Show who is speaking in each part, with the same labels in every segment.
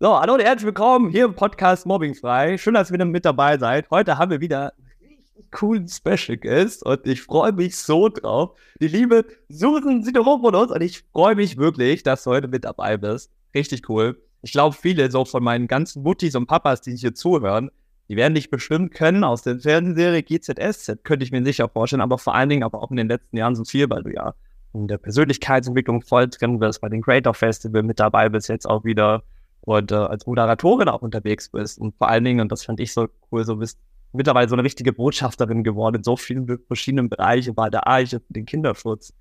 Speaker 1: So, hallo und herzlich willkommen hier im Podcast Mobbingfrei. Schön, dass ihr mit dabei seid. Heute haben wir wieder einen richtig coolen Special Guest und ich freue mich so drauf. Die liebe Susan Sideropoulos und ich freue mich wirklich, dass du heute mit dabei bist. Richtig cool. Ich glaube, viele so von meinen ganzen Muttis und Papas, die hier zuhören, die werden dich bestimmt können aus der Fernsehserie GZSZ, könnte ich mir sicher vorstellen, aber vor allen Dingen aber auch in den letzten Jahren so viel, weil du ja in der Persönlichkeitsentwicklung voll drin bist, bei den Creator Festival mit dabei bist, jetzt auch wieder und äh, als Moderatorin auch unterwegs bist. Und vor allen Dingen, und das fand ich so cool, so bist mittlerweile so eine richtige Botschafterin geworden in so vielen verschiedenen Bereichen, bei der Eiche, den Kinderschutz.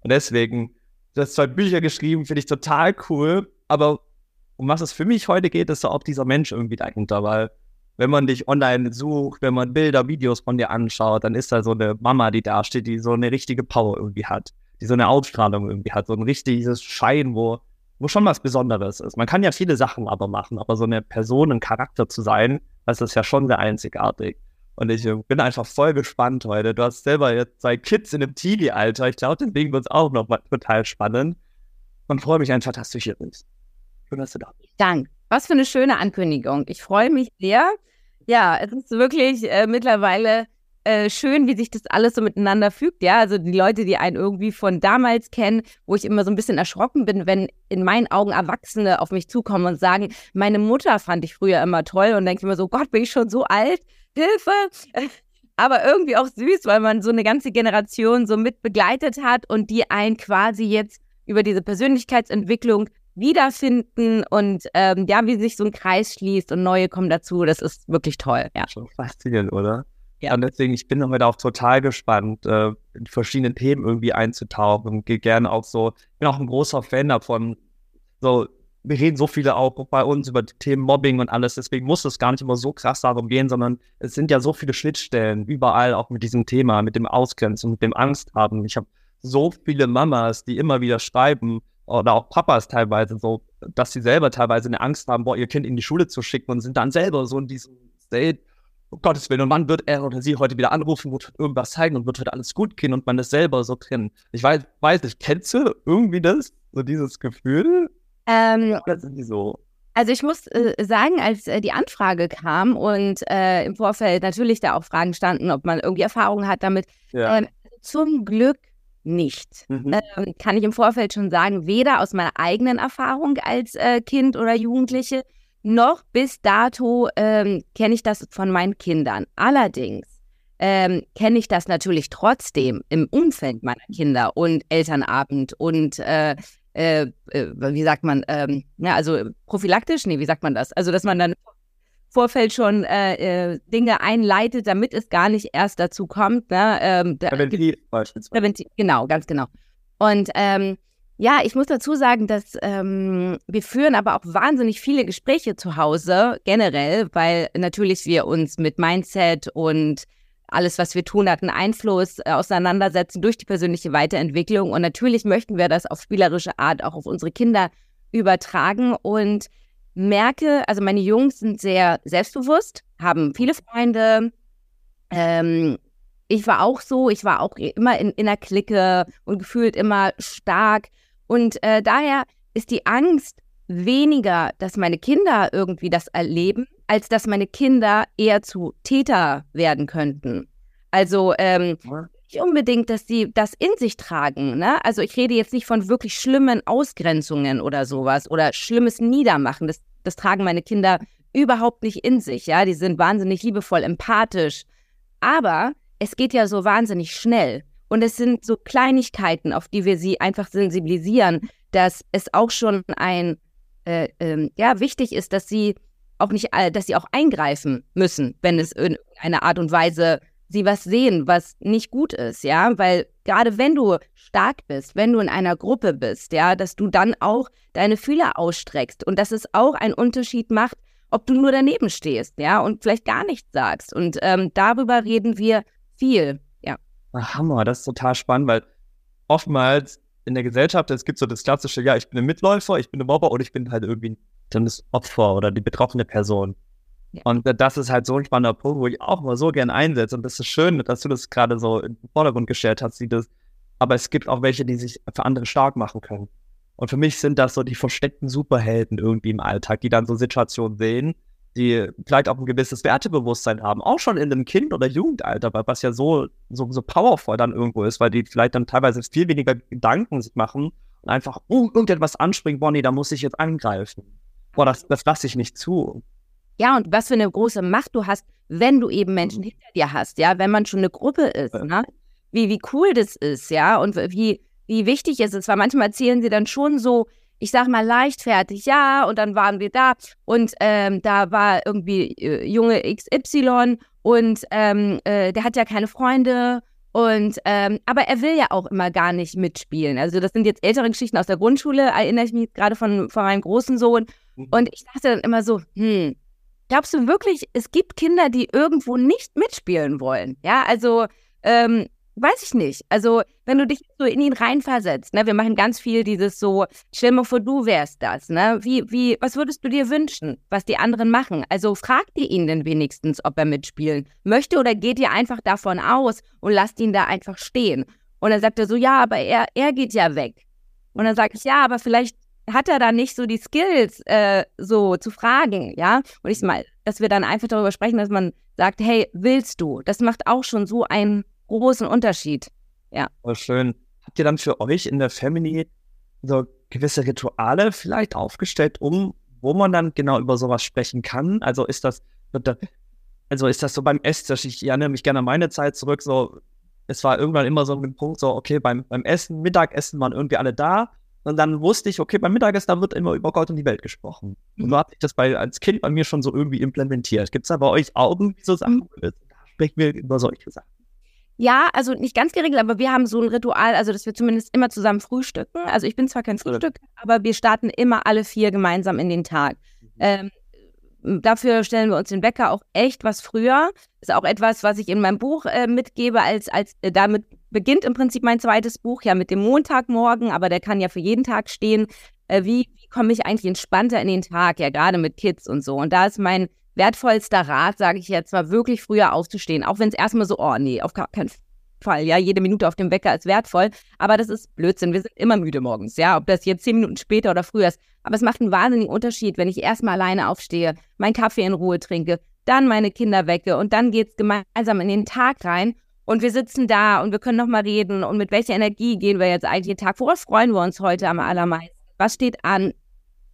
Speaker 1: Und deswegen, du hast zwei Bücher geschrieben, finde ich total cool. Aber um was es für mich heute geht, ist so auch dieser Mensch irgendwie dahinter, weil wenn man dich online sucht, wenn man Bilder, Videos von dir anschaut, dann ist da so eine Mama, die da steht, die so eine richtige Power irgendwie hat, die so eine Ausstrahlung irgendwie hat, so ein richtiges Schein, wo, wo schon was Besonderes ist. Man kann ja viele Sachen aber machen, aber so eine Person, ein Charakter zu sein, das ist ja schon sehr einzigartig. Und ich äh, bin einfach voll gespannt heute. Du hast selber jetzt zwei Kids in einem Teenie-Alter. Ich glaube, deswegen wird es auch noch mal total spannend. Und freue mich einfach, dass du hier bist.
Speaker 2: Schön, dass du da bist. Danke. Was für eine schöne Ankündigung. Ich freue mich sehr. Ja, es ist wirklich äh, mittlerweile äh, schön, wie sich das alles so miteinander fügt. Ja, also die Leute, die einen irgendwie von damals kennen, wo ich immer so ein bisschen erschrocken bin, wenn in meinen Augen Erwachsene auf mich zukommen und sagen, meine Mutter fand ich früher immer toll und denke immer so, Gott, bin ich schon so alt? Hilfe! Aber irgendwie auch süß, weil man so eine ganze Generation so mit begleitet hat und die einen quasi jetzt über diese Persönlichkeitsentwicklung wiederfinden und ähm, ja, wie sich so ein Kreis schließt und neue kommen dazu. Das ist wirklich toll. Ja.
Speaker 1: Schon faszinierend, oder? Ja. Und deswegen, ich bin heute auch total gespannt, äh, in verschiedenen Themen irgendwie einzutauchen gehe gerne auch so, ich bin auch ein großer Fan davon, so, wir reden so viele auch bei uns über die Themen Mobbing und alles, deswegen muss es gar nicht immer so krass darum gehen, sondern es sind ja so viele Schnittstellen überall auch mit diesem Thema, mit dem Ausgrenzen, mit dem Angst haben. Ich habe so viele Mamas, die immer wieder schreiben, oder auch Papas teilweise so, dass sie selber teilweise eine Angst haben, boah, ihr Kind in die Schule zu schicken und sind dann selber so in diesem State, oh Gottes Willen, und wann wird er oder sie heute wieder anrufen, wird irgendwas zeigen und wird heute alles gut gehen und man ist selber so drin. Ich weiß, weiß nicht, kennst du irgendwie das, so dieses Gefühl?
Speaker 2: Ähm, oder sind die so? Also ich muss äh, sagen, als äh, die Anfrage kam und äh, im Vorfeld natürlich da auch Fragen standen, ob man irgendwie Erfahrungen hat damit, ja. Ähm, zum Glück nicht. Mhm. Ähm, kann ich im Vorfeld schon sagen, weder aus meiner eigenen Erfahrung als äh, Kind oder Jugendliche, noch bis dato ähm, kenne ich das von meinen Kindern. Allerdings ähm, kenne ich das natürlich trotzdem im Umfeld meiner Kinder und Elternabend und äh, äh, äh wie sagt man, ähm, ja, also prophylaktisch, nee, wie sagt man das? Also, dass man dann Vorfeld schon äh, äh, Dinge einleitet, damit es gar nicht erst dazu kommt. Ne? Ähm,
Speaker 1: Präventiv
Speaker 2: beispielsweise. Präventiv, genau, ganz genau. Und ähm, ja, ich muss dazu sagen, dass ähm, wir führen aber auch wahnsinnig viele Gespräche zu Hause generell, weil natürlich wir uns mit Mindset und alles, was wir tun, hat einen Einfluss äh, auseinandersetzen durch die persönliche Weiterentwicklung. Und natürlich möchten wir das auf spielerische Art auch auf unsere Kinder übertragen. Und merke, also meine Jungs sind sehr selbstbewusst, haben viele Freunde. Ähm, ich war auch so, ich war auch immer in, in der Clique und gefühlt immer stark. Und äh, daher ist die Angst weniger, dass meine Kinder irgendwie das erleben, als dass meine Kinder eher zu Täter werden könnten. Also ähm, nicht unbedingt, dass sie das in sich tragen. Ne? Also ich rede jetzt nicht von wirklich schlimmen Ausgrenzungen oder sowas oder schlimmes Niedermachen. Das das tragen meine Kinder überhaupt nicht in sich. Ja, die sind wahnsinnig liebevoll, empathisch. Aber es geht ja so wahnsinnig schnell. Und es sind so Kleinigkeiten, auf die wir sie einfach sensibilisieren, dass es auch schon ein, äh, äh, ja, wichtig ist, dass sie auch nicht, dass sie auch eingreifen müssen, wenn es in einer Art und Weise sie was sehen, was nicht gut ist, ja, weil gerade wenn du stark bist, wenn du in einer Gruppe bist, ja, dass du dann auch deine Fühler ausstreckst und dass es auch einen Unterschied macht, ob du nur daneben stehst, ja, und vielleicht gar nichts sagst. Und ähm, darüber reden wir viel.
Speaker 1: Hammer, das ist total spannend, weil oftmals in der Gesellschaft, es gibt so das klassische, ja, ich bin ein Mitläufer, ich bin ein Mobber und ich bin halt irgendwie dann das Opfer oder die betroffene Person. Ja. Und das ist halt so ein spannender Punkt, wo ich auch mal so gern einsetze. Und das ist schön, dass du das gerade so in den Vordergrund gestellt hast, das. Aber es gibt auch welche, die sich für andere stark machen können. Und für mich sind das so die versteckten Superhelden irgendwie im Alltag, die dann so Situationen sehen, die vielleicht auch ein gewisses Wertebewusstsein haben, auch schon in einem Kind- oder Jugendalter, was ja so, so, so powerful dann irgendwo ist, weil die vielleicht dann teilweise viel weniger Gedanken sich machen und einfach, oh, irgendetwas anspringen, Bonnie, da muss ich jetzt angreifen. Boah, das, das lasse ich nicht zu.
Speaker 2: Ja, und was für eine große Macht du hast, wenn du eben Menschen hinter dir hast, ja, wenn man schon eine Gruppe ist, ne? Wie, wie cool das ist, ja, und wie, wie wichtig es ist, weil manchmal erzählen sie dann schon so, ich sag mal leichtfertig, ja, und dann waren wir da und ähm, da war irgendwie äh, Junge XY und ähm, äh, der hat ja keine Freunde und ähm, aber er will ja auch immer gar nicht mitspielen. Also das sind jetzt ältere Geschichten aus der Grundschule, erinnere ich mich gerade von, von meinem großen Sohn. Mhm. Und ich dachte dann immer so, hm, glaubst du wirklich, es gibt Kinder, die irgendwo nicht mitspielen wollen? Ja, also ähm, weiß ich nicht. Also, wenn du dich so in ihn reinversetzt, ne, wir machen ganz viel dieses so, stell mal vor, du wärst das, ne? Wie, wie, was würdest du dir wünschen, was die anderen machen? Also fragt ihr ihn denn wenigstens, ob er mitspielen möchte oder geht ihr einfach davon aus und lasst ihn da einfach stehen? Und dann sagt er so, ja, aber er, er geht ja weg. Und dann sage ich, ja, aber vielleicht hat er da nicht so die Skills, äh, so zu fragen, ja? Und ich mal, dass wir dann einfach darüber sprechen, dass man sagt, hey, willst du? Das macht auch schon so einen großen Unterschied. Ja.
Speaker 1: Oh, schön. Habt ihr dann für euch in der Family so gewisse Rituale vielleicht aufgestellt, um, wo man dann genau über sowas sprechen kann? Also ist das, also ist das so beim Esstisch? Ich erinnere mich gerne an meine Zeit zurück, so, es war irgendwann immer so ein Punkt, so, okay, beim, beim Essen, Mittagessen waren irgendwie alle da. Und dann wusste ich, okay, beim Mittagessen, da wird immer über Gott und die Welt gesprochen. Und mhm. so hat sich das bei, als Kind bei mir schon so irgendwie implementiert. Gibt es da bei euch Augen, wie so Sachen? Mhm. Da sprechen wir über solche Sachen.
Speaker 2: Ja, also nicht ganz geregelt, aber wir haben so ein Ritual, also dass wir zumindest immer zusammen frühstücken. Also ich bin zwar kein Frühstück, aber wir starten immer alle vier gemeinsam in den Tag. Mhm. Ähm, dafür stellen wir uns den Wecker auch echt was früher. Ist auch etwas, was ich in meinem Buch äh, mitgebe, als, als äh, damit beginnt im Prinzip mein zweites Buch, ja mit dem Montagmorgen, aber der kann ja für jeden Tag stehen. Äh, wie, wie komme ich eigentlich entspannter in den Tag, ja gerade mit Kids und so. Und da ist mein wertvollster Rat, sage ich jetzt, war wirklich früher aufzustehen. Auch wenn es erstmal so, oh nee, auf keinen Fall. Ja, jede Minute auf dem Wecker ist wertvoll. Aber das ist Blödsinn. Wir sind immer müde morgens. Ja, ob das jetzt zehn Minuten später oder früher ist. Aber es macht einen wahnsinnigen Unterschied, wenn ich erstmal alleine aufstehe, meinen Kaffee in Ruhe trinke, dann meine Kinder wecke und dann geht es gemeinsam in den Tag rein. Und wir sitzen da und wir können nochmal reden. Und mit welcher Energie gehen wir jetzt eigentlich den Tag? Worauf freuen wir uns heute am allermeisten? Was steht an?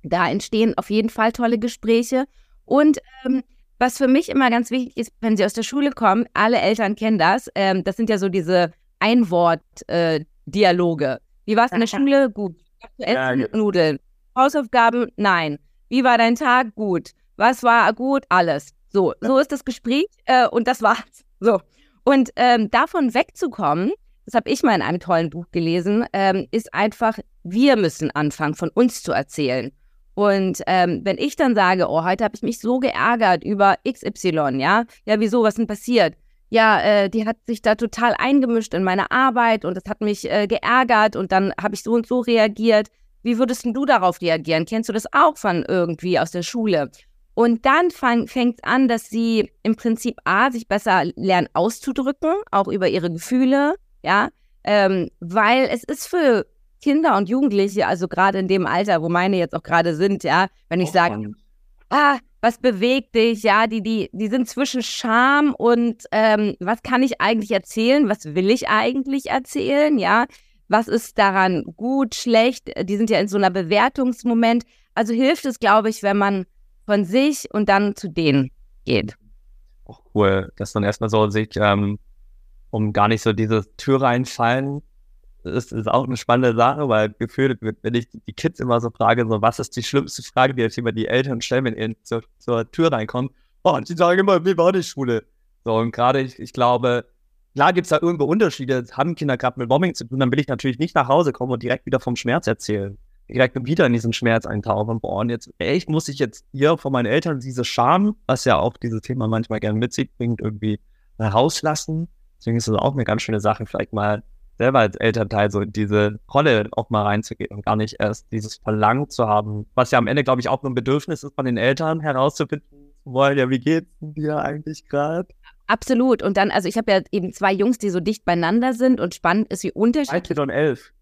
Speaker 2: Da entstehen auf jeden Fall tolle Gespräche. Und ähm, was für mich immer ganz wichtig ist, wenn sie aus der Schule kommen, alle Eltern kennen das, ähm, das sind ja so diese Einwort-Dialoge. Äh, Wie war es in der Schule? Gut. Essen, ja, Nudeln. Hausaufgaben? Nein. Wie war dein Tag? Gut. Was war gut? Alles. So, so ist das Gespräch äh, und das war's. So. Und ähm, davon wegzukommen, das habe ich mal in einem tollen Buch gelesen, ähm, ist einfach, wir müssen anfangen, von uns zu erzählen. Und ähm, wenn ich dann sage, oh, heute habe ich mich so geärgert über XY, ja, ja, wieso, was denn passiert? Ja, äh, die hat sich da total eingemischt in meine Arbeit und das hat mich äh, geärgert und dann habe ich so und so reagiert. Wie würdest du darauf reagieren? Kennst du das auch von irgendwie aus der Schule? Und dann fängt es an, dass sie im Prinzip A, sich besser lernen auszudrücken, auch über ihre Gefühle, ja, ähm, weil es ist für Kinder und Jugendliche, also gerade in dem Alter, wo meine jetzt auch gerade sind, ja, wenn ich sage, ah, was bewegt dich, ja, die, die, die sind zwischen Scham und ähm, was kann ich eigentlich erzählen, was will ich eigentlich erzählen, ja, was ist daran gut, schlecht, die sind ja in so einer Bewertungsmoment. Also hilft es, glaube ich, wenn man von sich und dann zu denen geht.
Speaker 1: Auch cool, dass dann erstmal so sich, ähm, um gar nicht so diese Tür reinfallen, ist, ist auch eine spannende Sache, weil gefühlt, wenn ich die Kids immer so frage, so, was ist die schlimmste Frage, die jetzt immer die Eltern stellen, wenn ihr zur, zur Tür reinkommen, oh, die sagen immer, wie war die Schule? So, und gerade, ich, ich glaube, klar gibt es da irgendwo Unterschiede, haben Kinder gerade mit Mobbing zu tun, dann will ich natürlich nicht nach Hause kommen und direkt wieder vom Schmerz erzählen. Direkt wieder in diesen Schmerz eintauchen boah, und jetzt, echt muss ich jetzt hier von meinen Eltern diese Scham, was ja auch dieses Thema manchmal gerne mit sich bringt, irgendwie rauslassen. Deswegen ist es auch eine ganz schöne Sache, vielleicht mal selber als Elternteil so in diese Rolle auch mal reinzugehen und gar nicht erst dieses Verlangen zu haben, was ja am Ende, glaube ich, auch nur ein Bedürfnis ist von den Eltern herauszufinden wollen, ja, wie geht's dir eigentlich gerade?
Speaker 2: Absolut. Und dann, also ich habe ja eben zwei Jungs, die so dicht beieinander sind und spannend ist, wie unterschiedlich.
Speaker 1: 13 und 11.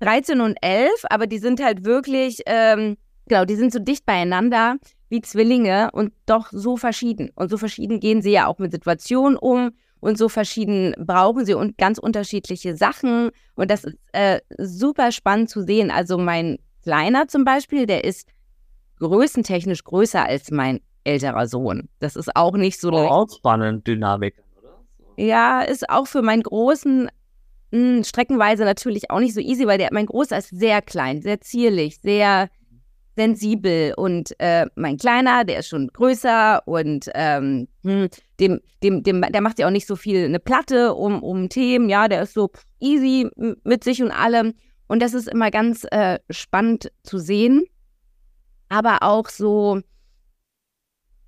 Speaker 2: 13 und 11, aber die sind halt wirklich, ähm, genau, die sind so dicht beieinander wie Zwillinge und doch so verschieden. Und so verschieden gehen sie ja auch mit Situationen um und so verschieden brauchen sie und ganz unterschiedliche Sachen. Und das ist äh, super spannend zu sehen. Also mein Kleiner zum Beispiel, der ist größentechnisch größer als mein älterer Sohn. Das ist auch nicht so.
Speaker 1: Oh, auch spannend, Dynamik,
Speaker 2: oder? Ja, ist auch für meinen Großen mh, hm, streckenweise natürlich auch nicht so easy, weil der, mein Großer ist sehr klein, sehr zierlich, sehr sensibel und äh, mein Kleiner, der ist schon größer und ähm, hm, dem, dem, dem, der macht ja auch nicht so viel eine Platte um, um Themen, ja, der ist so easy mit sich und allem und das ist immer ganz äh, spannend zu sehen, aber auch so,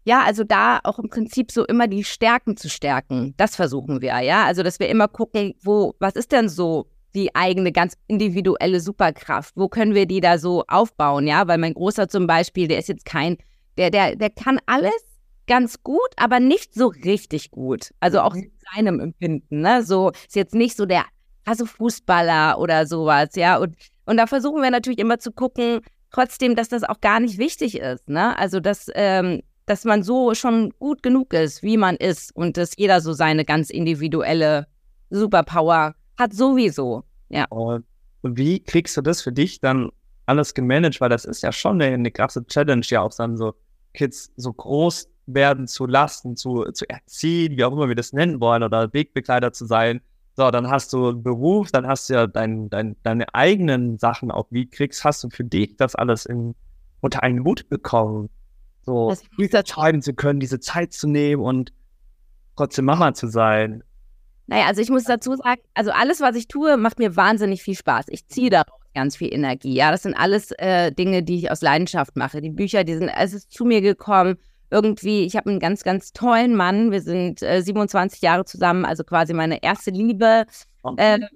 Speaker 2: ja, also da auch im Prinzip so immer die Stärken zu stärken. Das versuchen wir, ja. Also, dass wir immer gucken, wo, was ist denn so die eigene ganz individuelle Superkraft? Wo können wir die da so aufbauen, ja? Weil mein Großer zum Beispiel, der ist jetzt kein, der, der, der kann alles ganz gut, aber nicht so richtig gut. Also auch mhm. in seinem Empfinden, ne? So ist jetzt nicht so der also Fußballer oder sowas, ja. Und, und da versuchen wir natürlich immer zu gucken, trotzdem, dass das auch gar nicht wichtig ist, ne? Also dass ähm, dass man so schon gut genug ist, wie man ist und dass jeder so seine ganz individuelle Superpower hat sowieso. Ja.
Speaker 1: Und wie kriegst du das für dich dann alles gemanagt? Weil das ist ja schon eine, eine krasse Challenge, ja auch dann so Kids so groß werden zu lassen, zu, zu erziehen, wie auch immer wir das nennen wollen, oder Wegbegleiter zu sein. So, dann hast du einen Beruf, dann hast du ja dein, dein, deine eigenen Sachen auch. Wie kriegst, hast du für dich das alles in, unter einen Hut bekommen? So entscheiden zu können, diese Zeit zu nehmen und trotzdem Mama zu sein.
Speaker 2: Naja, also ich muss dazu sagen, also alles, was ich tue, macht mir wahnsinnig viel Spaß. Ich ziehe daraus ganz viel Energie. Ja, das sind alles äh, Dinge, die ich aus Leidenschaft mache. Die Bücher, die sind, es ist zu mir gekommen. Irgendwie, ich habe einen ganz, ganz tollen Mann. Wir sind äh, 27 Jahre zusammen, also quasi meine erste Liebe. Ähm,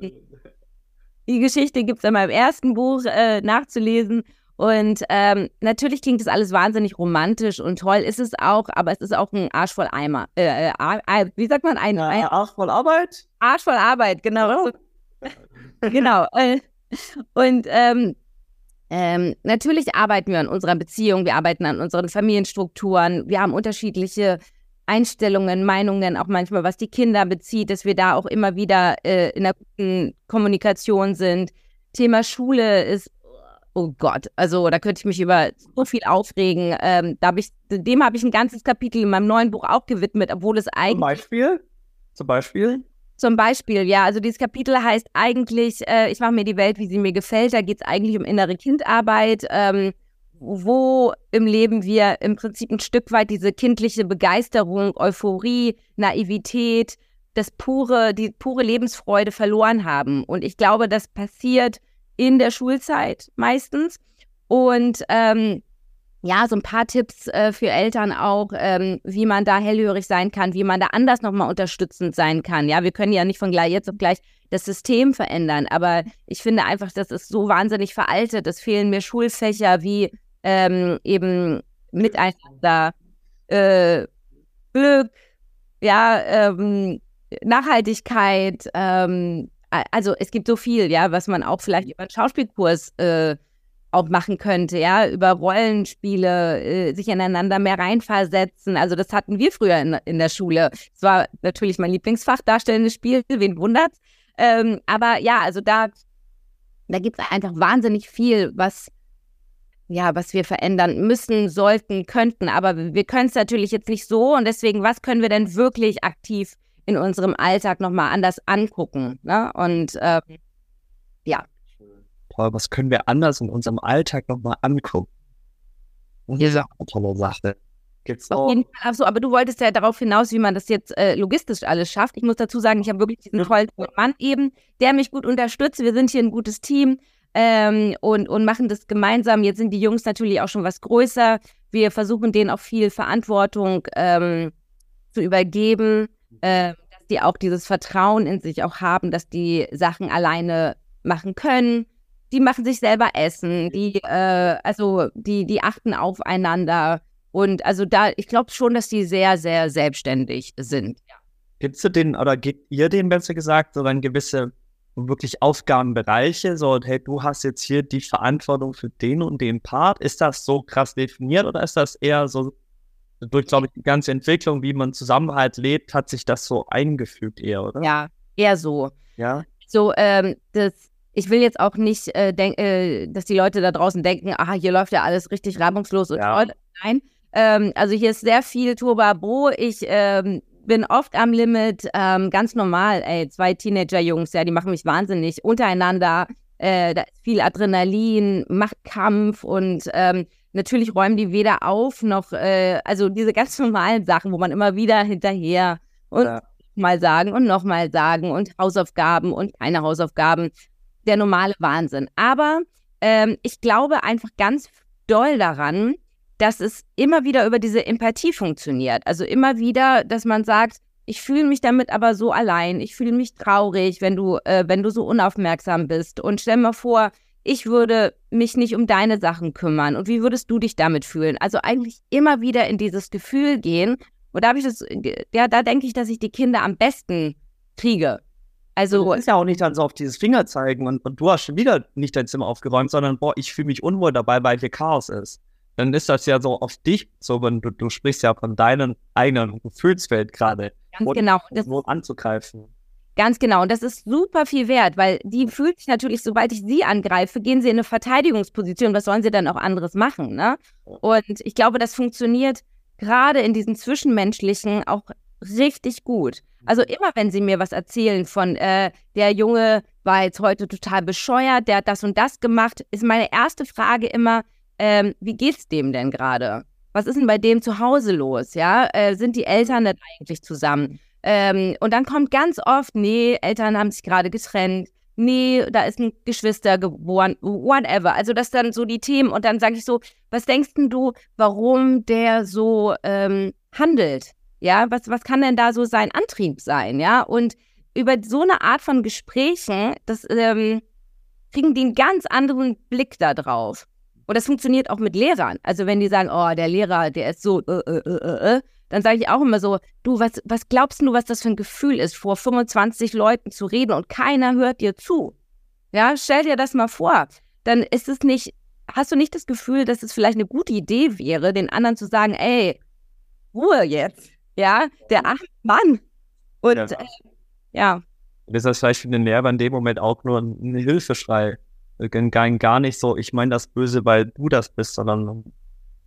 Speaker 2: die Geschichte gibt es in meinem ersten Buch äh, nachzulesen. Und ähm, natürlich klingt das alles wahnsinnig romantisch und toll ist es auch, aber es ist auch ein Arsch voll Eimer. Äh, äh, wie sagt man? Ein,
Speaker 1: ein Arsch voll Arbeit?
Speaker 2: Arsch voll Arbeit, genau. genau. Äh, und ähm, ähm, natürlich arbeiten wir an unserer Beziehung, wir arbeiten an unseren Familienstrukturen, wir haben unterschiedliche Einstellungen, Meinungen, auch manchmal was die Kinder bezieht, dass wir da auch immer wieder äh, in einer guten Kommunikation sind. Thema Schule ist Oh Gott, also da könnte ich mich über so viel aufregen. Ähm, da hab ich, dem habe ich ein ganzes Kapitel in meinem neuen Buch auch gewidmet, obwohl es eigentlich.
Speaker 1: Zum Beispiel? Zum Beispiel?
Speaker 2: Zum Beispiel, ja. Also dieses Kapitel heißt eigentlich, äh, ich mache mir die Welt, wie sie mir gefällt. Da geht es eigentlich um innere Kindarbeit, ähm, wo im Leben wir im Prinzip ein Stück weit diese kindliche Begeisterung, Euphorie, Naivität, das pure, die pure Lebensfreude verloren haben. Und ich glaube, das passiert in der Schulzeit meistens. Und ähm, ja, so ein paar Tipps äh, für Eltern auch, ähm, wie man da hellhörig sein kann, wie man da anders nochmal unterstützend sein kann. Ja, wir können ja nicht von gleich jetzt auf gleich das System verändern, aber ich finde einfach, das ist so wahnsinnig veraltet. Es fehlen mir Schulfächer wie ähm, eben Miteinander, äh, Glück, ja, ähm, Nachhaltigkeit, ähm, also es gibt so viel, ja, was man auch vielleicht über einen Schauspielkurs äh, auch machen könnte, ja, über Rollenspiele, äh, sich ineinander mehr reinversetzen. Also das hatten wir früher in, in der Schule. Es war natürlich mein Lieblingsfach, darstellendes Spiel, wen wundert's. Ähm, aber ja, also da, da gibt es einfach wahnsinnig viel, was ja, was wir verändern müssen, sollten, könnten. Aber wir können es natürlich jetzt nicht so. Und deswegen, was können wir denn wirklich aktiv in unserem Alltag nochmal anders angucken. Ne? Und äh, ja.
Speaker 1: Toll, was können wir anders in unserem Alltag nochmal angucken? Und eine tolle Sache.
Speaker 2: Gibt's auch. Auf jeden Fall. Achso, aber du wolltest ja darauf hinaus, wie man das jetzt äh, logistisch alles schafft. Ich muss dazu sagen, ich habe wirklich diesen tollen Mann eben, der mich gut unterstützt. Wir sind hier ein gutes Team ähm, und, und machen das gemeinsam. Jetzt sind die Jungs natürlich auch schon was größer. Wir versuchen denen auch viel Verantwortung ähm, zu übergeben äh, dass die auch dieses Vertrauen in sich auch haben, dass die Sachen alleine machen können. Die machen sich selber Essen, die, äh, also die, die achten aufeinander. Und also da, ich glaube schon, dass die sehr, sehr selbstständig sind.
Speaker 1: Gibst du den oder gebt ihr denen besser gesagt so eine gewisse wirklich Aufgabenbereiche, so, hey, du hast jetzt hier die Verantwortung für den und den Part. Ist das so krass definiert oder ist das eher so durch, glaube ich, die ganze Entwicklung, wie man Zusammenhalt lebt, hat sich das so eingefügt eher, oder?
Speaker 2: Ja, eher so.
Speaker 1: Ja.
Speaker 2: So, ähm, das, ich will jetzt auch nicht, äh, denk, äh, dass die Leute da draußen denken, aha, hier läuft ja alles richtig reibungslos und
Speaker 1: Ja.
Speaker 2: toll. Nein. Ähm, also hier ist sehr viel Turbabo. Ich ähm, bin oft am Limit, ähm, ganz normal, ey, zwei Teenager-Jungs, ja, die machen mich wahnsinnig untereinander. Äh, da ist viel Adrenalin, Machtkampf und ähm, natürlich räumen die weder auf noch, äh, also diese ganz normalen Sachen, wo man immer wieder hinterher und
Speaker 1: Ja.
Speaker 2: mal sagen und nochmal sagen und Hausaufgaben und keine Hausaufgaben. Der normale Wahnsinn. Aber ähm, ich glaube einfach ganz doll daran, dass es immer wieder über diese Empathie funktioniert. Also immer wieder, dass man sagt, ich fühle mich damit aber so allein, ich fühle mich traurig, wenn du, äh, wenn du so unaufmerksam bist. Und stell mir vor, ich würde mich nicht um deine Sachen kümmern. Und wie würdest du dich damit fühlen? Also eigentlich immer wieder in dieses Gefühl gehen. Und da habe ich das, ja, da denke ich, dass ich die Kinder am besten kriege. Also,
Speaker 1: Du ist ja auch nicht dann so auf dieses Finger zeigen und, und du hast schon wieder nicht dein Zimmer aufgeräumt, sondern boah, ich fühle mich unwohl dabei, weil hier Chaos ist. Dann ist das ja so auf dich, so wenn du, du sprichst ja von deinem eigenen Gefühlsfeld gerade.
Speaker 2: ganz
Speaker 1: Und-
Speaker 2: genau. Das,
Speaker 1: Nur anzugreifen.
Speaker 2: Ganz genau. Und das ist super viel wert, weil die fühlt sich natürlich, sobald ich sie angreife, gehen sie in eine Verteidigungsposition. Was sollen sie dann auch anderes machen? Ne? Und ich glaube, das funktioniert gerade in diesen Zwischenmenschlichen auch richtig gut. Also immer, wenn sie mir was erzählen von, äh, der Junge war jetzt heute total bescheuert, der hat das und das gemacht, ist meine erste Frage immer, ähm, wie geht's dem denn gerade? Was ist denn bei dem zu Hause los? Ja, äh, sind die Eltern denn eigentlich zusammen? Ähm, und dann kommt ganz oft, nee, Eltern haben sich gerade getrennt. Nee, da ist ein Geschwister geboren, whatever. Also das dann so die Themen. Und dann sage ich so, was denkst denn du, warum der so ähm, handelt? Ja, was, was kann denn da so sein Antrieb sein? Ja, und über so eine Art von Gesprächen, das ähm, kriegen die einen ganz anderen Blick da drauf. Und das funktioniert auch mit Lehrern. Also wenn die sagen, oh, der Lehrer, der ist so, äh, äh, äh, äh, dann sage ich auch immer so, du, was, was glaubst du, was das für ein Gefühl ist, vor 25 Leuten zu reden und keiner hört dir zu? Ja, stell dir das mal vor. Dann ist es nicht, hast du nicht das Gefühl, dass es vielleicht eine gute Idee wäre, den anderen zu sagen, ey, Ruhe jetzt. Ja, der arme Mann. Und
Speaker 1: Ja.
Speaker 2: äh, ja,
Speaker 1: ist das vielleicht für den Lehrer in dem Moment auch nur ein Hilfeschrei. Gar, gar nicht so, ich meine das Böse, weil du das bist, sondern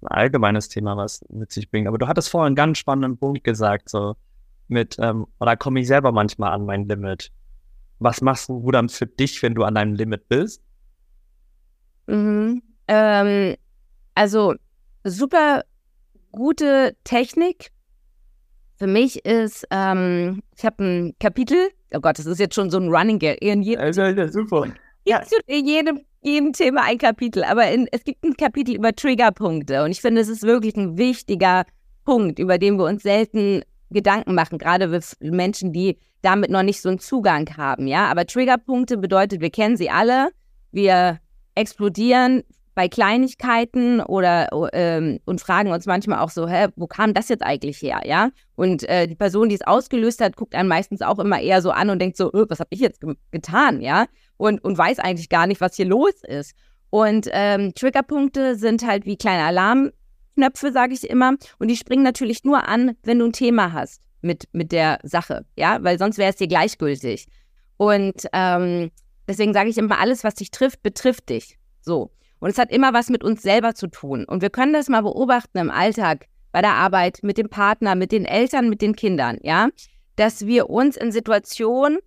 Speaker 1: ein allgemeines Thema, was mit sich bringt. Aber du hattest vorhin einen ganz spannenden Punkt gesagt, so mit, ähm, oder komme ich selber manchmal an mein Limit. Was machst du dann für dich, wenn du an deinem Limit bist?
Speaker 2: Mhm. Ähm, also super gute Technik. Für mich ist, ähm, ich habe ein Kapitel, oh Gott, das ist jetzt schon so ein Running Gag, in jedem,
Speaker 1: Also, ja, super.
Speaker 2: ja. in jedem, jedem Thema ein Kapitel, aber in, es gibt ein Kapitel über Triggerpunkte und ich finde, es ist wirklich ein wichtiger Punkt, über den wir uns selten Gedanken machen, gerade Menschen, die damit noch nicht so einen Zugang haben, ja. Aber Triggerpunkte bedeutet, wir kennen sie alle, wir explodieren bei Kleinigkeiten oder ähm, und fragen uns manchmal auch so, hä, wo kam das jetzt eigentlich her, ja? Und äh, die Person, die es ausgelöst hat, guckt einen meistens auch immer eher so an und denkt so, öh, was habe ich jetzt ge getan, ja? Und, und weiß eigentlich gar nicht, was hier los ist. Und ähm, Triggerpunkte sind halt wie kleine Alarmknöpfe, sage ich immer. Und die springen natürlich nur an, wenn du ein Thema hast mit, mit der Sache, ja? Weil sonst wäre es dir gleichgültig. Und ähm, deswegen sage ich immer, alles, was dich trifft, betrifft dich. So. Und es hat immer was mit uns selber zu tun. Und wir können das mal beobachten im Alltag, bei der Arbeit, mit dem Partner, mit den Eltern, mit den Kindern, ja, dass wir uns in Situationen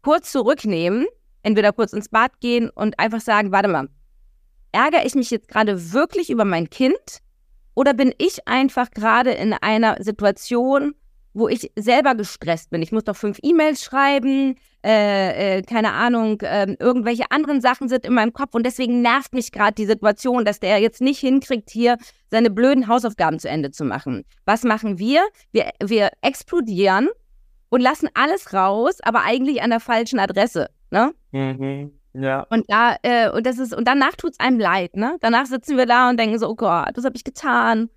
Speaker 2: kurz zurücknehmen, entweder kurz ins Bad gehen und einfach sagen, warte mal, ärgere ich mich jetzt gerade wirklich über mein Kind oder bin ich einfach gerade in einer Situation, wo ich selber gestresst bin? Ich muss doch fünf E-Mails schreiben, äh, äh, keine Ahnung, äh, irgendwelche anderen Sachen sind in meinem Kopf und deswegen nervt mich gerade die Situation, dass der jetzt nicht hinkriegt, hier seine blöden Hausaufgaben zu Ende zu machen. Was machen wir? Wir, wir explodieren und lassen alles raus, aber eigentlich an der falschen Adresse. Ne?
Speaker 1: Mhm. Ja.
Speaker 2: Und da, äh, und das ist, und danach tut's einem leid, ne? Danach sitzen wir da und denken so, oh Gott, was habe ich getan?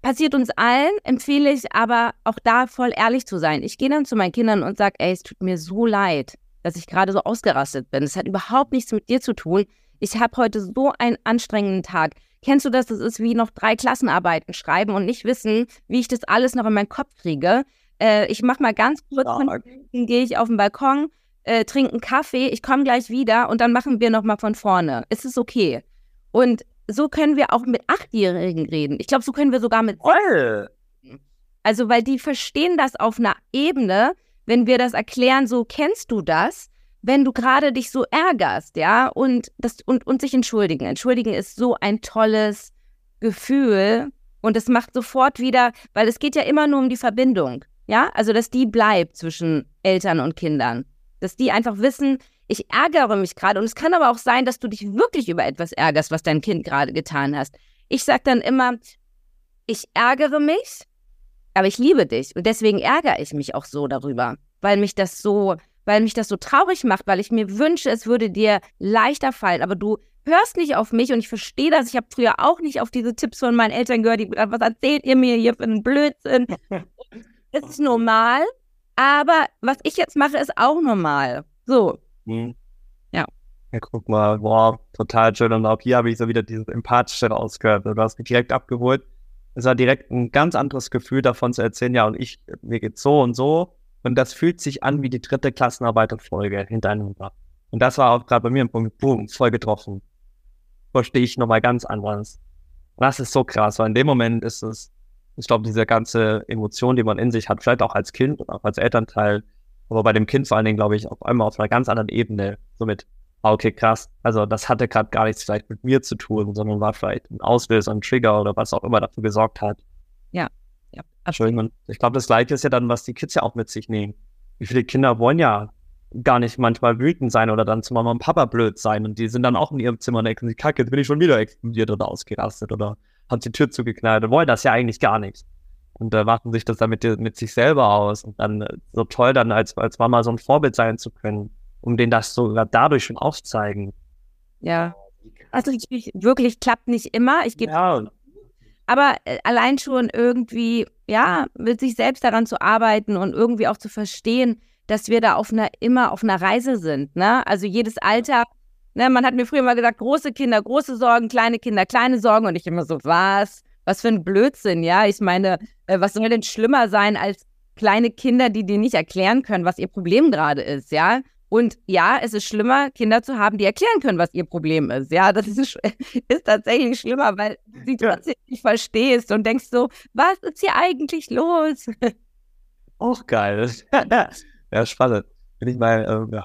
Speaker 2: Passiert uns allen, empfehle ich aber auch da voll ehrlich zu sein. Ich gehe dann zu meinen Kindern und sage, ey, es tut mir so leid. dass ich gerade so ausgerastet bin. Es hat überhaupt nichts mit dir zu tun. Ich habe heute so einen anstrengenden Tag. Kennst du das? Das ist wie noch drei Klassenarbeiten schreiben und nicht wissen, wie ich das alles noch in meinen Kopf kriege. Äh, ich mache mal ganz kurz, dann gehe ich auf den Balkon, äh, trinke einen Kaffee, ich komme gleich wieder und dann machen wir nochmal von vorne. Ist es okay? Und so können wir auch mit Achtjährigen reden. Ich glaube, so können wir sogar mit.
Speaker 1: Voll.
Speaker 2: Also, weil die verstehen das auf einer Ebene, wenn wir das erklären, so kennst du das, wenn du gerade dich so ärgerst, ja, und das und, und sich entschuldigen. Entschuldigen ist so ein tolles Gefühl und es macht sofort wieder, weil es geht ja immer nur um die Verbindung, ja, also dass die bleibt zwischen Eltern und Kindern, dass die einfach wissen, ich ärgere mich gerade und es kann aber auch sein, dass du dich wirklich über etwas ärgerst, was dein Kind gerade getan hast. Ich sage dann immer, ich ärgere mich, aber ich liebe dich und deswegen ärgere ich mich auch so darüber, weil mich das so weil mich das so traurig macht, weil ich mir wünsche, es würde dir leichter fallen, aber du hörst nicht auf mich und ich verstehe das. Ich habe früher auch nicht auf diese Tipps von meinen Eltern gehört, die gesagt, was erzählt ihr mir hier für einen Blödsinn? Es ist normal, aber was ich jetzt mache, ist auch normal. So. Mhm. Ja.
Speaker 1: Ja, guck mal, boah, total schön. Und auch hier habe ich so wieder dieses Empathische rausgehört. Du hast mich direkt abgeholt. Es war direkt ein ganz anderes Gefühl davon zu erzählen, ja, und ich, mir geht's so und so. Und das fühlt sich an wie die dritte Klassenarbeit-Folge hintereinander. Und das war auch gerade bei mir ein Punkt, boom, voll getroffen. Verstehe ich nochmal ganz anders. Und das ist so krass, weil in dem Moment ist es, ich glaube, diese ganze Emotion, die man in sich hat, vielleicht auch als Kind und auch als Elternteil, aber bei dem Kind vor allen Dingen, glaube ich, auf einmal auf einer ganz anderen Ebene, somit, ah, okay, krass, also das hatte gerade gar nichts vielleicht mit mir zu tun, sondern war vielleicht ein Auslöser, ein Trigger oder was auch immer dafür gesorgt hat.
Speaker 2: Ja.
Speaker 1: Ja, Entschuldigung. Ich glaube, das Gleiche ist ja dann, was die Kids ja auch mit sich nehmen. Wie viele Kinder wollen ja gar nicht manchmal wütend sein oder dann zu Mama und Papa blöd sein und die sind dann auch in ihrem Zimmer und denken sich, kacke, jetzt bin ich schon wieder explodiert oder ausgerastet oder hat die Tür zugeknallt und wollen das ja eigentlich gar nicht. Und da äh, machen sich das dann mit, mit sich selber aus und dann äh, so toll dann als, als Mama so ein Vorbild sein zu können, um denen das sogar dadurch schon aufzeigen.
Speaker 2: Ja. Also ich, wirklich klappt nicht immer. Ich gebe ja. Aber äh, allein schon irgendwie, ja, mit sich selbst daran zu arbeiten und irgendwie auch zu verstehen, dass wir da auf einer, immer auf einer Reise sind. Ne? Also jedes Alter, ne, man hat mir früher mal gesagt, große Kinder, große Sorgen, kleine Kinder, kleine Sorgen. Und ich immer so, was? Was für ein Blödsinn, ja? Ich meine, äh, was soll denn schlimmer sein als kleine Kinder, die dir nicht erklären können, was ihr Problem gerade ist, ja? Und ja, es ist schlimmer, Kinder zu haben, die erklären können, was ihr Problem ist. Ja, das ist, ist tatsächlich schlimmer, weil sie trotzdem ja. nicht verstehst und denkst so, was ist hier eigentlich los?
Speaker 1: Auch geil. ja, spannend. Bin ich mal, ähm, ja,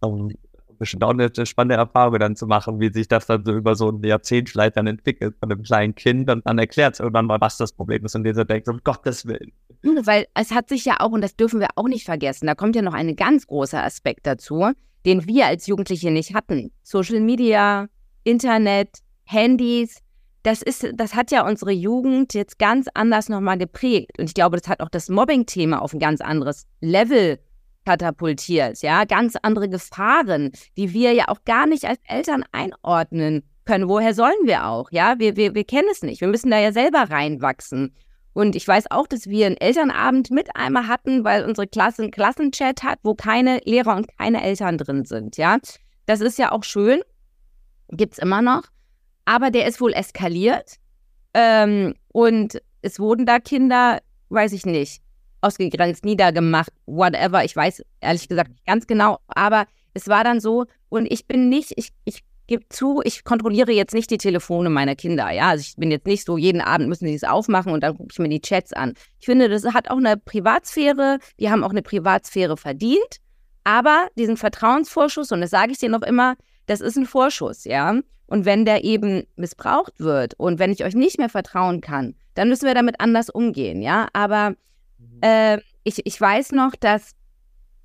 Speaker 1: um, bestimmt auch eine spannende Erfahrung dann zu machen, wie sich das dann so über so ein Jahrzehnt vielleicht dann entwickelt von einem kleinen Kind und dann erklärt es irgendwann mal, was das Problem ist und dieser denkt, um Gottes Willen.
Speaker 2: Weil es hat sich ja auch, und das dürfen wir auch nicht vergessen, da kommt ja noch ein ganz großer Aspekt dazu, den wir als Jugendliche nicht hatten. Social Media, Internet, Handys, das ist, das hat ja unsere Jugend jetzt ganz anders nochmal geprägt. Und ich glaube, das hat auch das Mobbing-Thema auf ein ganz anderes Level katapultiert, ja, ganz andere Gefahren, die wir ja auch gar nicht als Eltern einordnen können. Woher sollen wir auch, ja? Wir, wir, wir kennen es nicht. Wir müssen da ja selber reinwachsen. Und ich weiß auch, dass wir einen Elternabend mit einmal hatten, weil unsere Klasse einen Klassenchat hat, wo keine Lehrer und keine Eltern drin sind, ja. Das ist ja auch schön, gibt es immer noch. Aber der ist wohl eskaliert. Ähm, und es wurden da Kinder, weiß ich nicht, ausgegrenzt, niedergemacht, whatever. Ich weiß ehrlich gesagt nicht ganz genau, aber es war dann so und ich bin nicht, ich, ich gebe zu, ich kontrolliere jetzt nicht die Telefone meiner Kinder. Ja, also ich bin jetzt nicht so, jeden Abend müssen sie es aufmachen und dann gucke ich mir die Chats an. Ich finde, das hat auch eine Privatsphäre, die haben auch eine Privatsphäre verdient, aber diesen Vertrauensvorschuss, und das sage ich dir noch immer, das ist ein Vorschuss, ja. Und wenn der eben missbraucht wird und wenn ich euch nicht mehr vertrauen kann, dann müssen wir damit anders umgehen, ja. Aber äh, ich, ich weiß noch, dass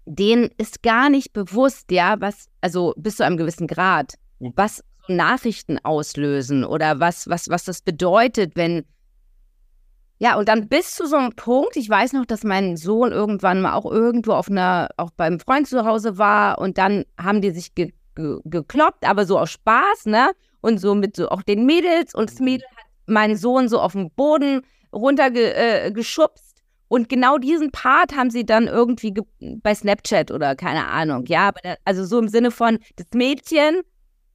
Speaker 2: denen ist gar nicht bewusst, ja, was, also bis zu einem gewissen Grad, mhm. was so Nachrichten auslösen oder was, was, was das bedeutet, wenn, ja, und dann bis zu so einem Punkt, ich weiß noch, dass mein Sohn irgendwann mal auch irgendwo auf einer, auch beim Freund zu Hause war und dann haben die sich ge, ge, gekloppt, aber so aus Spaß, ne? Und so mit so auch den Mädels und das Mädel hat meinen Sohn so auf den Boden runtergeschubst. Äh, Und genau diesen Part haben sie dann irgendwie bei Snapchat oder keine Ahnung, ja. Also so im Sinne von, das Mädchen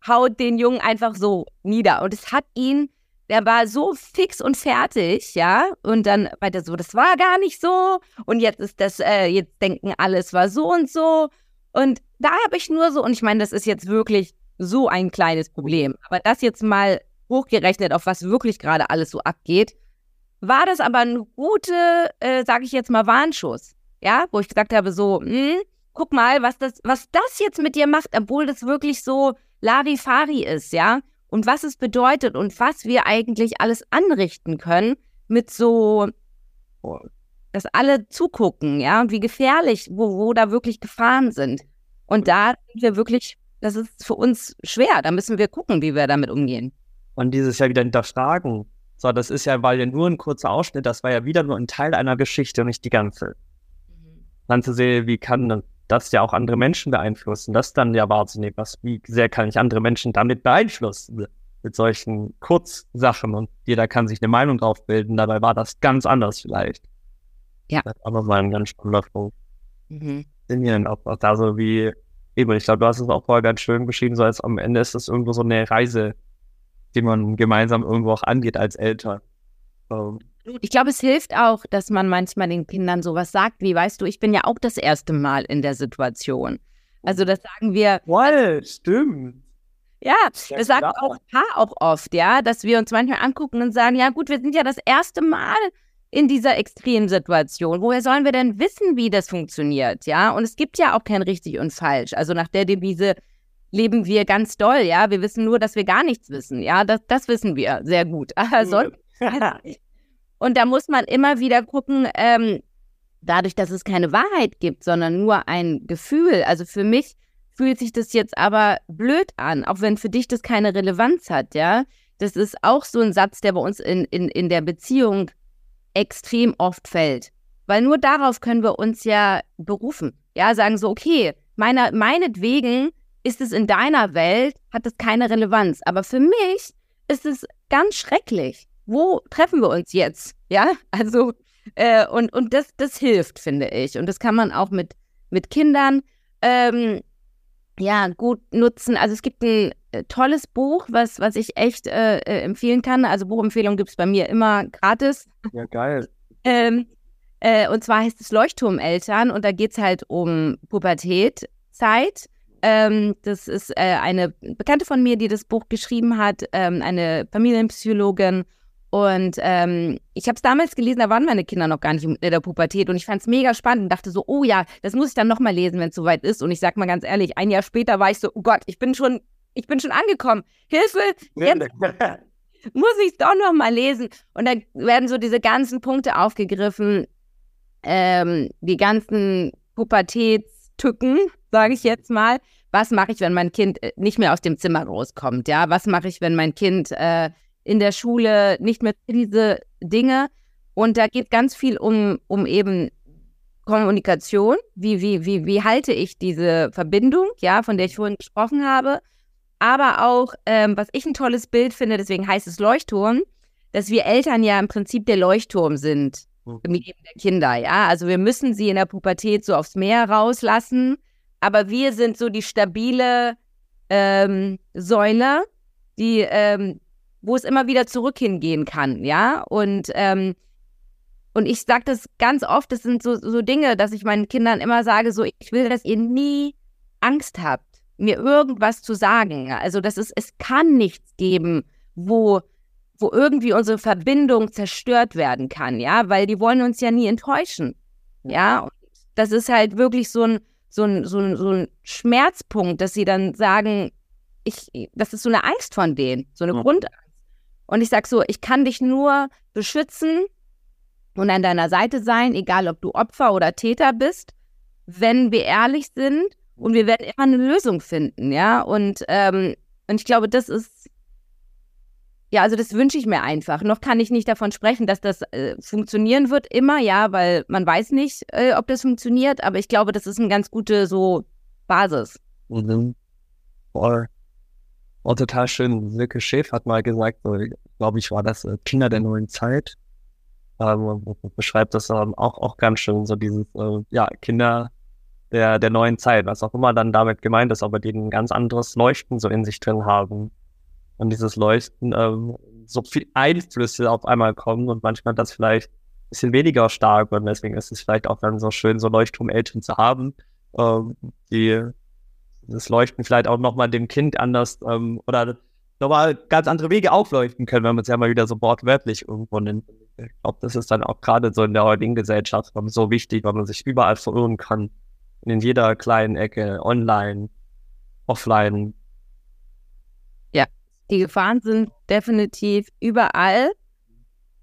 Speaker 2: haut den Jungen einfach so nieder. Und es hat ihn, der war so fix und fertig, ja. Und dann weiter so, das war gar nicht so. Und jetzt ist das, äh, jetzt denken alle, es war so und so. Und da habe ich nur so, und ich meine, das ist jetzt wirklich so ein kleines Problem. Aber das jetzt mal hochgerechnet, auf was wirklich gerade alles so abgeht, war das aber ein gute, äh, sage ich jetzt mal, Warnschuss. Ja, wo ich gesagt habe, so, hm, guck mal, was das, was das jetzt mit dir macht, obwohl das wirklich so Larifari ist, ja. Und was es bedeutet und was wir eigentlich alles anrichten können mit so, dass alle zugucken, ja, und wie gefährlich, wo, wo da wirklich Gefahren sind. Und da sind wir wirklich, das ist für uns schwer. Da müssen wir gucken, wie wir damit umgehen.
Speaker 1: Und dieses Jahr wieder hinterfragen. So, das ist ja, weil ja nur ein kurzer Ausschnitt, das war ja wieder nur ein Teil einer Geschichte und nicht die ganze. Mhm. Dann zu sehen, wie kann das ja auch andere Menschen beeinflussen, das dann ja wahrzunehmen, was, wie sehr kann ich andere Menschen damit beeinflussen, mit solchen Kurzsachen und jeder kann sich eine Meinung drauf bilden, dabei war das ganz anders vielleicht.
Speaker 2: Ja.
Speaker 1: Das ist aber mal ein ganz spannender Punkt. Mhm. Wir denn auch, auch da so wie, eben, ich glaube, du hast es auch vorher ganz schön beschrieben, so als am Ende ist das irgendwo so eine Reise, die man gemeinsam irgendwo auch angeht als Eltern.
Speaker 2: Um, ich glaube, es hilft auch, dass man manchmal den Kindern sowas sagt, wie weißt du, ich bin ja auch das erste Mal in der Situation. Also das sagen wir.
Speaker 1: Wow, stimmt.
Speaker 2: Ja, das sagt auch Paar auch oft, ja, dass wir uns manchmal angucken und sagen, ja gut, wir sind ja das erste Mal in dieser Extremsituation. Woher sollen wir denn wissen, wie das funktioniert, ja? Und es gibt ja auch kein richtig und falsch. Also nach der Devise, leben wir ganz doll, ja. Wir wissen nur, dass wir gar nichts wissen, ja. Das, das wissen wir sehr gut. Also, und da muss man immer wieder gucken, ähm, dadurch, dass es keine Wahrheit gibt, sondern nur ein Gefühl. Also für mich fühlt sich das jetzt aber blöd an, auch wenn für dich das keine Relevanz hat, ja. Das ist auch so ein Satz, der bei uns in, in, in der Beziehung extrem oft fällt. Weil nur darauf können wir uns ja berufen. Ja, sagen so, okay, meiner, meinetwegen ist es in deiner Welt, hat es keine Relevanz. Aber für mich ist es ganz schrecklich. Wo treffen wir uns jetzt? Ja, also, äh, und, und das, das hilft, finde ich. Und das kann man auch mit, mit Kindern ähm, ja, gut nutzen. Also es gibt ein äh, tolles Buch, was, was ich echt äh, äh empfehlen kann. Also Buchempfehlungen gibt es bei mir immer gratis.
Speaker 1: Ja, geil.
Speaker 2: ähm, äh, und zwar heißt es Leuchtturmeltern und da geht es halt um Pubertätzeit ähm, das ist äh, eine Bekannte von mir, die das Buch geschrieben hat, ähm, eine Familienpsychologin. Und ähm, ich habe es damals gelesen, da waren meine Kinder noch gar nicht in der Pubertät und ich fand es mega spannend und dachte so, oh ja, das muss ich dann nochmal lesen, wenn es soweit ist. Und ich sag mal ganz ehrlich, ein Jahr später war ich so, oh Gott, ich bin schon, ich bin schon angekommen. Hilfe! Jetzt muss ich es doch nochmal lesen. Und da werden so diese ganzen Punkte aufgegriffen, ähm, die ganzen Pubertätstücken, sage ich jetzt mal. Was mache ich, wenn mein Kind äh, nicht mehr aus dem Zimmer rauskommt? Ja, was mache ich, wenn mein Kind äh, in der Schule nicht mehr diese Dinge? Und da geht ganz viel um, um eben Kommunikation. Wie, wie, wie, wie halte ich diese Verbindung, ja, von der ich vorhin gesprochen habe? Aber auch, ähm, was ich ein tolles Bild finde, deswegen heißt es Leuchtturm, dass wir Eltern ja im Prinzip der Leuchtturm sind hm. im Leben der Kinder, ja. Also wir müssen sie in der Pubertät so aufs Meer rauslassen aber wir sind so die stabile ähm, Säule, die, ähm, wo es immer wieder zurück hingehen kann, ja. Und, ähm, und ich sage das ganz oft, das sind so, so Dinge, dass ich meinen Kindern immer sage, so, ich will, dass ihr nie Angst habt, mir irgendwas zu sagen. Also das ist, es kann nichts geben, wo, wo irgendwie unsere Verbindung zerstört werden kann, ja, weil die wollen uns ja nie enttäuschen. Ja, und das ist halt wirklich so ein, so ein, so ein, so ein Schmerzpunkt, dass sie dann sagen, ich, das ist so eine Angst von denen, so eine ja. Grundangst. Und ich sage so, ich kann dich nur beschützen und an deiner Seite sein, egal ob du Opfer oder Täter bist, wenn wir ehrlich sind und wir werden immer eine Lösung finden, ja. Und, ähm, und ich glaube, das ist ja, also das wünsche ich mir einfach. Noch kann ich nicht davon sprechen, dass das äh, funktionieren wird immer, ja, weil man weiß nicht, äh, ob das funktioniert, aber ich glaube, das ist eine ganz gute so Basis. Mhm.
Speaker 1: Voll. Oh, total schön. Silke Schäf hat mal gesagt, so, glaube ich, war das äh, Kinder der neuen Zeit. ähm, beschreibt das ähm, auch, auch ganz schön, so dieses, äh, ja, Kinder der, der neuen Zeit, was auch immer dann damit gemeint ist, aber die ein ganz anderes Leuchten so in sich drin haben. Und dieses Leuchten, ähm, so viel Einflüsse auf einmal kommen und manchmal das vielleicht ein bisschen weniger stark und deswegen ist es vielleicht auch dann so schön, so Leuchtturmeltern zu haben, ähm, die das Leuchten vielleicht auch nochmal dem Kind anders ähm, oder nochmal ganz andere Wege aufleuchten können, wenn man es ja mal wieder so wortwörtlich irgendwo nennt. Ich glaube, das ist dann auch gerade so in der heutigen Gesellschaft so wichtig, weil man sich überall verirren kann. In jeder kleinen Ecke, online, offline.
Speaker 2: Die Gefahren sind definitiv überall.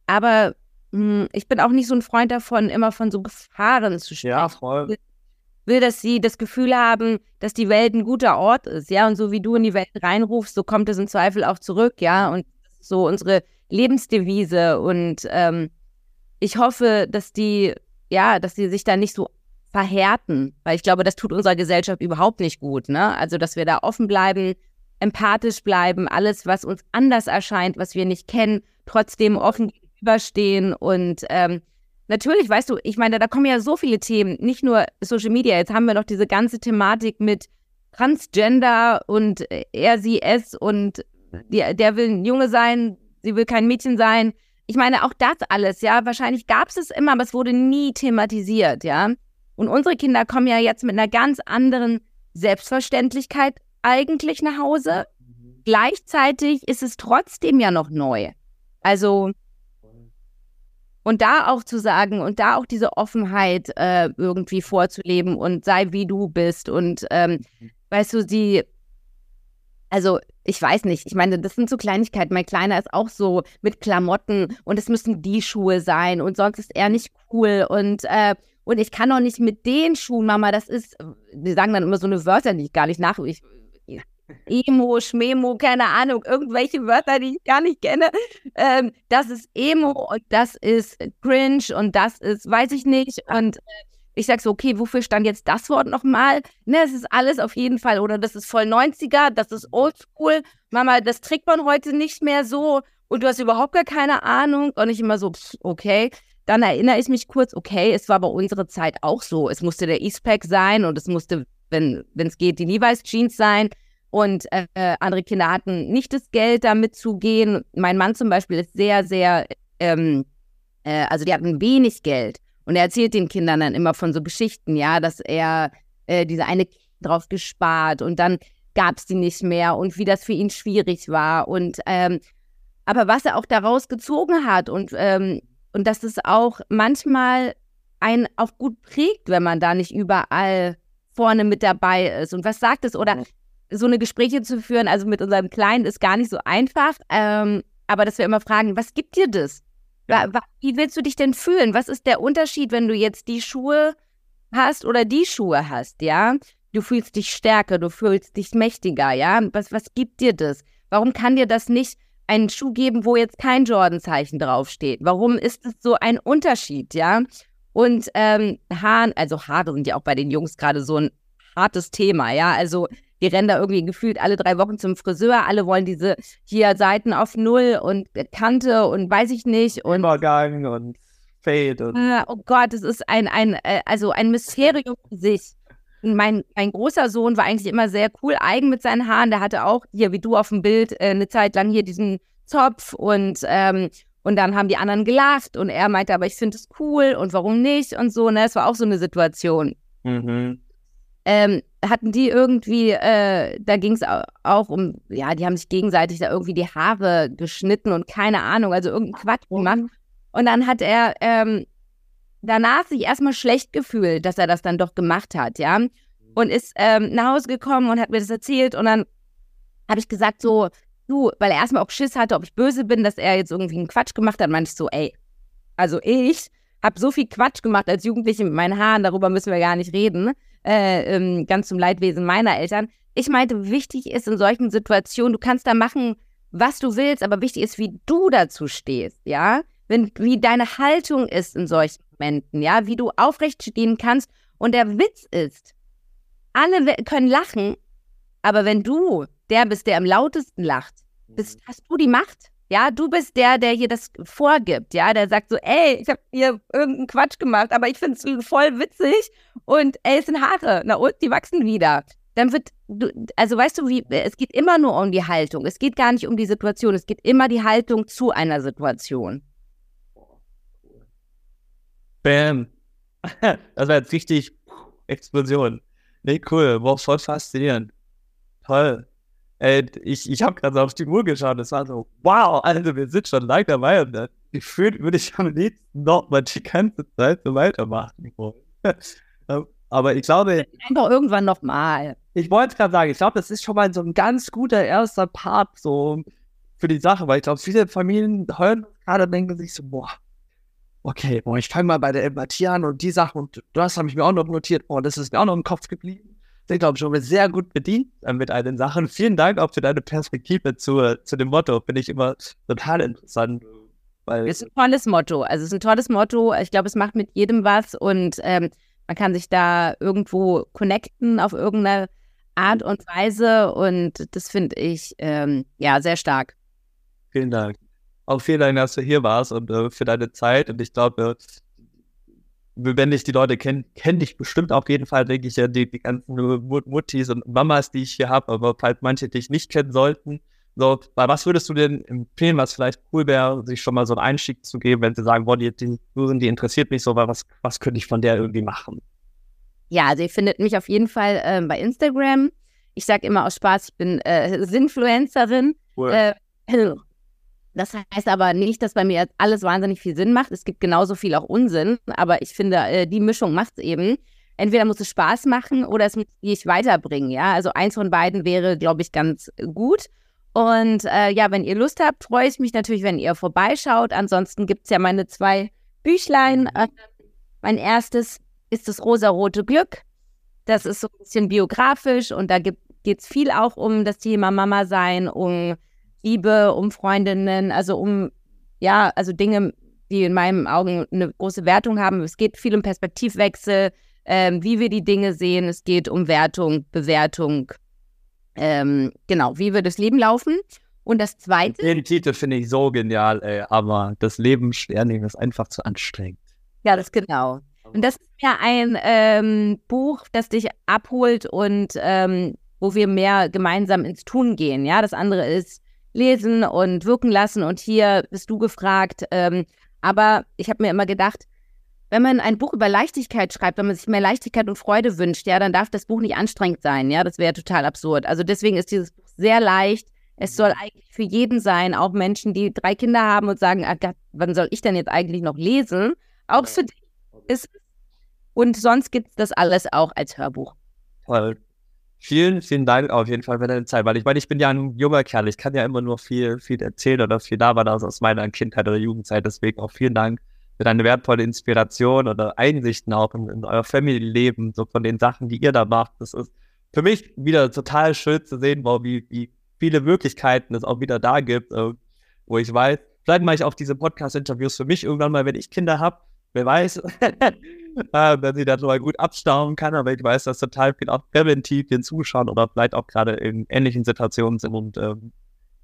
Speaker 2: Aber mh, hm, ich bin auch nicht so ein Freund davon, immer von so Gefahren zu sprechen. Ja, voll will, dass sie das Gefühl haben, dass die Welt ein guter Ort ist, ja. Und so wie du in die Welt reinrufst, so kommt es im Zweifel auch zurück, ja. Und so unsere Lebensdevise. Und ähm, ich hoffe, dass die, ja, dass die sich da nicht so verhärten, weil ich glaube, das tut unserer Gesellschaft überhaupt nicht gut, ne? Also, dass wir da offen bleiben, empathisch bleiben, alles, was uns anders erscheint, was wir nicht kennen, trotzdem offen gegenüberstehen und ähm, Natürlich, weißt du, ich meine, da kommen ja so viele Themen, nicht nur Social Media. Jetzt haben wir noch diese ganze Thematik mit Transgender und er, sie, es und die, der will ein Junge sein, sie will kein Mädchen sein. Ich meine, auch das alles, ja, wahrscheinlich gab es es immer, aber es wurde nie thematisiert, ja. Und unsere Kinder kommen ja jetzt mit einer ganz anderen Selbstverständlichkeit eigentlich nach Hause. Mhm. Gleichzeitig ist es trotzdem ja noch neu. Also und da auch zu sagen und da auch diese Offenheit äh, irgendwie vorzuleben und sei wie du bist. Und ähm, mhm. weißt du, sie, also ich weiß nicht, ich meine, das sind so Kleinigkeiten. Mein Kleiner ist auch so mit Klamotten und es müssen die Schuhe sein und sonst ist er nicht cool und äh, und ich kann auch nicht mit den Schuhen, Mama, das ist, die sagen dann immer so eine Wörter, die ich gar nicht nach, ich, Emo, Schmemo, keine Ahnung, irgendwelche Wörter, die ich gar nicht kenne. Ähm, das ist Emo und das ist Cringe und das ist, weiß ich nicht. Und äh, ich sag so, okay, wofür stand jetzt das Wort nochmal? Ne, es ist alles auf jeden Fall, oder das ist voll 90er, das ist oldschool. Mama, das trägt man heute nicht mehr so und du hast überhaupt gar keine Ahnung. Und ich immer so, pff, okay. Dann erinnere ich mich kurz, okay, es war bei unserer Zeit auch so. Es musste der E-Spec sein und es musste, wenn es geht, die Levi's Jeans sein. Und äh, andere Kinder hatten nicht das Geld, da mitzugehen. Mein Mann zum Beispiel ist sehr, sehr, ähm, äh, also die hatten wenig Geld. Und er erzählt den Kindern dann immer von so Geschichten, ja, dass er äh, diese eine drauf gespart und dann gab es die nicht mehr und wie das für ihn schwierig war. Und ähm, aber was er auch daraus gezogen hat und, ähm, und dass es auch manchmal einen auch gut prägt, wenn man da nicht überall vorne mit dabei ist. Und was sagt es? Oder so eine Gespräche zu führen, also mit unserem Kleinen, ist gar nicht so einfach. Ähm, aber dass wir immer fragen, was gibt dir das? Ja. Wie willst du dich denn fühlen? Was ist der Unterschied, wenn du jetzt die Schuhe hast oder die Schuhe hast, ja? Du fühlst dich stärker, du fühlst dich mächtiger, ja? Was, was gibt dir das? Warum kann dir das nicht einen Schuh geben, wo jetzt kein Jordan-Zeichen draufsteht? Warum ist es so ein Unterschied, ja? Und ähm, Haaren, also Haare sind ja auch bei den Jungs gerade so ein hartes Thema, ja? Also die rennen da irgendwie gefühlt alle drei Wochen zum Friseur. Alle wollen diese hier Seiten auf Null und Kante und weiß ich nicht. Und,
Speaker 1: Übergang und Fade. Und
Speaker 2: äh, oh Gott, es ist ein, ein, äh, also ein Mysterium für sich. Mein, mein großer Sohn war eigentlich immer sehr cool, eigen mit seinen Haaren. Der hatte auch hier, wie du auf dem Bild, äh, eine Zeit lang hier diesen Zopf und, ähm, und dann haben die anderen gelacht und er meinte, aber ich finde es cool und warum nicht und so. Ne? Es war auch so eine Situation. Mhm ähm, hatten die irgendwie, äh, da ging es auch um, ja, die haben sich gegenseitig da irgendwie die Haare geschnitten und keine Ahnung, also irgendein Quatsch gemacht. Und dann hat er ähm, danach sich erstmal schlecht gefühlt, dass er das dann doch gemacht hat, ja. Und ist ähm, nach Hause gekommen und hat mir das erzählt und dann habe ich gesagt so, du, weil er erstmal auch Schiss hatte, ob ich böse bin, dass er jetzt irgendwie einen Quatsch gemacht hat, meinte ich so, ey, also ich habe so viel Quatsch gemacht als Jugendliche mit meinen Haaren, darüber müssen wir gar nicht reden äh, ähm, ganz zum Leidwesen meiner Eltern. Ich meinte, wichtig ist in solchen Situationen, du kannst da machen, was du willst, aber wichtig ist, wie du dazu stehst, ja? Wenn, wie deine Haltung ist in solchen Momenten, ja? Wie du aufrecht stehen kannst. Und der Witz ist, alle können lachen, aber wenn du der bist, der am lautesten lacht, bist, hast du die Macht. Ja, du bist der, der hier das vorgibt, ja, der sagt so, ey, ich habe hier irgendeinen Quatsch gemacht, aber ich finde es voll witzig und ey, es sind Haare, na und, die wachsen wieder. Dann wird, du, also weißt du, wie, es geht immer nur um die Haltung. Es geht gar nicht um die Situation, es geht immer die Haltung zu einer Situation.
Speaker 1: Bam. Das war jetzt richtig Explosion. Nee, cool. Wow, voll faszinierend. Toll. Ich ich habe gerade auf die Uhr geschaut. Es war so, wow, also wir sind schon lange dabei und dann gefühlt würde ich am liebsten noch mal die ganze Zeit so weitermachen Aber ich glaube.
Speaker 2: Einfach irgendwann nochmal.
Speaker 1: Ich wollte gerade sagen, ich glaube, das ist schon mal so ein ganz guter erster Part so für die Sache, weil ich glaube, viele Familien hören gerade denken sich so, boah, okay, boah, ich fange mal bei der Empathie an und die Sachen und das habe ich mir auch noch notiert, boah, das ist mir auch noch im Kopf geblieben sind, glaube ich, schon sehr gut bedient äh, mit all den Sachen. Vielen Dank auch für deine Perspektive zu, zu dem Motto. Finde ich immer total interessant.
Speaker 2: Weil ist ein tolles Motto. Also es ist ein tolles Motto. Ich glaube, es macht mit jedem was und ähm, man kann sich da irgendwo connecten auf irgendeine Art und Weise und das finde ich ähm, ja sehr stark.
Speaker 1: Vielen Dank. Auch vielen Dank, dass du hier warst und äh, für deine Zeit. Und ich glaube, wenn ich die Leute kenne, kenne ich bestimmt auf jeden Fall, denke ich ja, die, die ganzen Muttis und Mamas, die ich hier habe, aber falls manche dich nicht kennen sollten, so, weil was würdest du denn empfehlen, was vielleicht cool wäre, sich schon mal so einen Einstieg zu geben, wenn sie sagen, boah, die, die, die interessiert mich so, weil was, was könnte ich von der irgendwie machen?
Speaker 2: Ja, also ihr findet mich auf jeden Fall äh, bei Instagram. Ich sage immer aus Spaß, ich bin äh, Sinfluencerin. Cool. Äh, das heißt aber nicht, dass bei mir alles wahnsinnig viel Sinn macht. Es gibt genauso viel auch Unsinn, aber ich finde, äh, die Mischung macht es eben. Entweder muss es Spaß machen oder es muss dich weiterbringen, ja. Also eins von beiden wäre, glaube ich, ganz gut. Und äh, ja, wenn ihr Lust habt, freue ich mich natürlich, wenn ihr vorbeischaut. Ansonsten gibt es ja meine zwei Büchlein. Äh, mein erstes ist das rosarote Glück. Das ist so ein bisschen biografisch und da geht es viel auch um das Thema Mama sein, um Liebe, um Freundinnen, also um, ja, also Dinge, die in meinen Augen eine große Wertung haben. Es geht viel um Perspektivwechsel, ähm, wie wir die Dinge sehen. Es geht um Wertung, Bewertung. Ähm, genau, wie wird das Leben laufen? Und das Zweite.
Speaker 1: Den Titel finde ich so genial, ey, aber das Leben schwer nehmen ist einfach zu anstrengend.
Speaker 2: Ja, das genau. Und das ist ja ein ähm, Buch, das dich abholt und ähm, wo wir mehr gemeinsam ins Tun gehen. Ja, das andere ist lesen und wirken lassen. Und hier bist du gefragt. Ähm, aber ich habe mir immer gedacht, wenn man ein Buch über Leichtigkeit schreibt, wenn man sich mehr Leichtigkeit und Freude wünscht, ja, dann darf das Buch nicht anstrengend sein. Ja, das wäre total absurd. Also deswegen ist dieses Buch sehr leicht. Es soll eigentlich für jeden sein, auch Menschen, die drei Kinder haben und sagen, ah Gott, wann soll ich denn jetzt eigentlich noch lesen? Auch für dich ist es. Und sonst gibt es das alles auch als Hörbuch.
Speaker 1: Toll. Vielen, vielen Dank auf jeden Fall für deine Zeit, weil ich meine, ich bin ja ein junger Kerl, ich kann ja immer nur viel, viel erzählen oder viel da war das aus meiner Kindheit oder Jugendzeit, deswegen auch vielen Dank für deine wertvolle Inspiration oder Einsichten auch in, in euer Family-Leben, so von den Sachen, die ihr da macht. Das ist für mich wieder total schön zu sehen, wow, wie, wie viele Möglichkeiten es auch wieder da gibt, äh, wo ich weiß, vielleicht mache ich auch diese Podcast-Interviews für mich irgendwann mal, wenn ich Kinder habe, wer weiß, äh, wenn sie das mal gut abstaunen kann, aber ich weiß, dass total viel auch präventiv den Zuschauern oder vielleicht auch gerade in ähnlichen Situationen sind und ähm,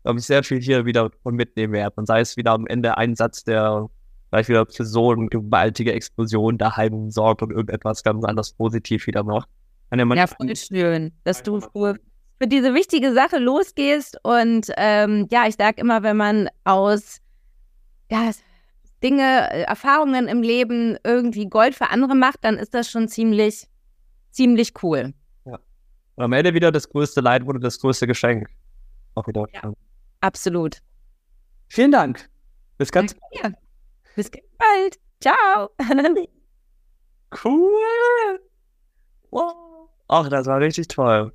Speaker 1: glaube ich sehr viel hier wieder von mitnehmen werde. Und sei es wieder am Ende ein Satz, der vielleicht wieder für so eine gewaltige Explosion daheim sorgt und irgendetwas ganz anderes positiv wieder macht.
Speaker 2: Ja, voll schön, dass du für, für diese wichtige Sache losgehst und ähm, ja, ich sage immer, wenn man aus ja, Dinge, äh, Erfahrungen im Leben irgendwie Gold für andere macht, dann ist das schon ziemlich, ziemlich cool.
Speaker 1: Ja. Und am Ende wieder das größte Leid wurde das größte Geschenk. Auch wieder. Ja,
Speaker 2: absolut.
Speaker 1: Vielen Dank. Bis ganz
Speaker 2: bald. Bis ganz bald. Ciao.
Speaker 1: cool. Wow. Ach, das war richtig toll.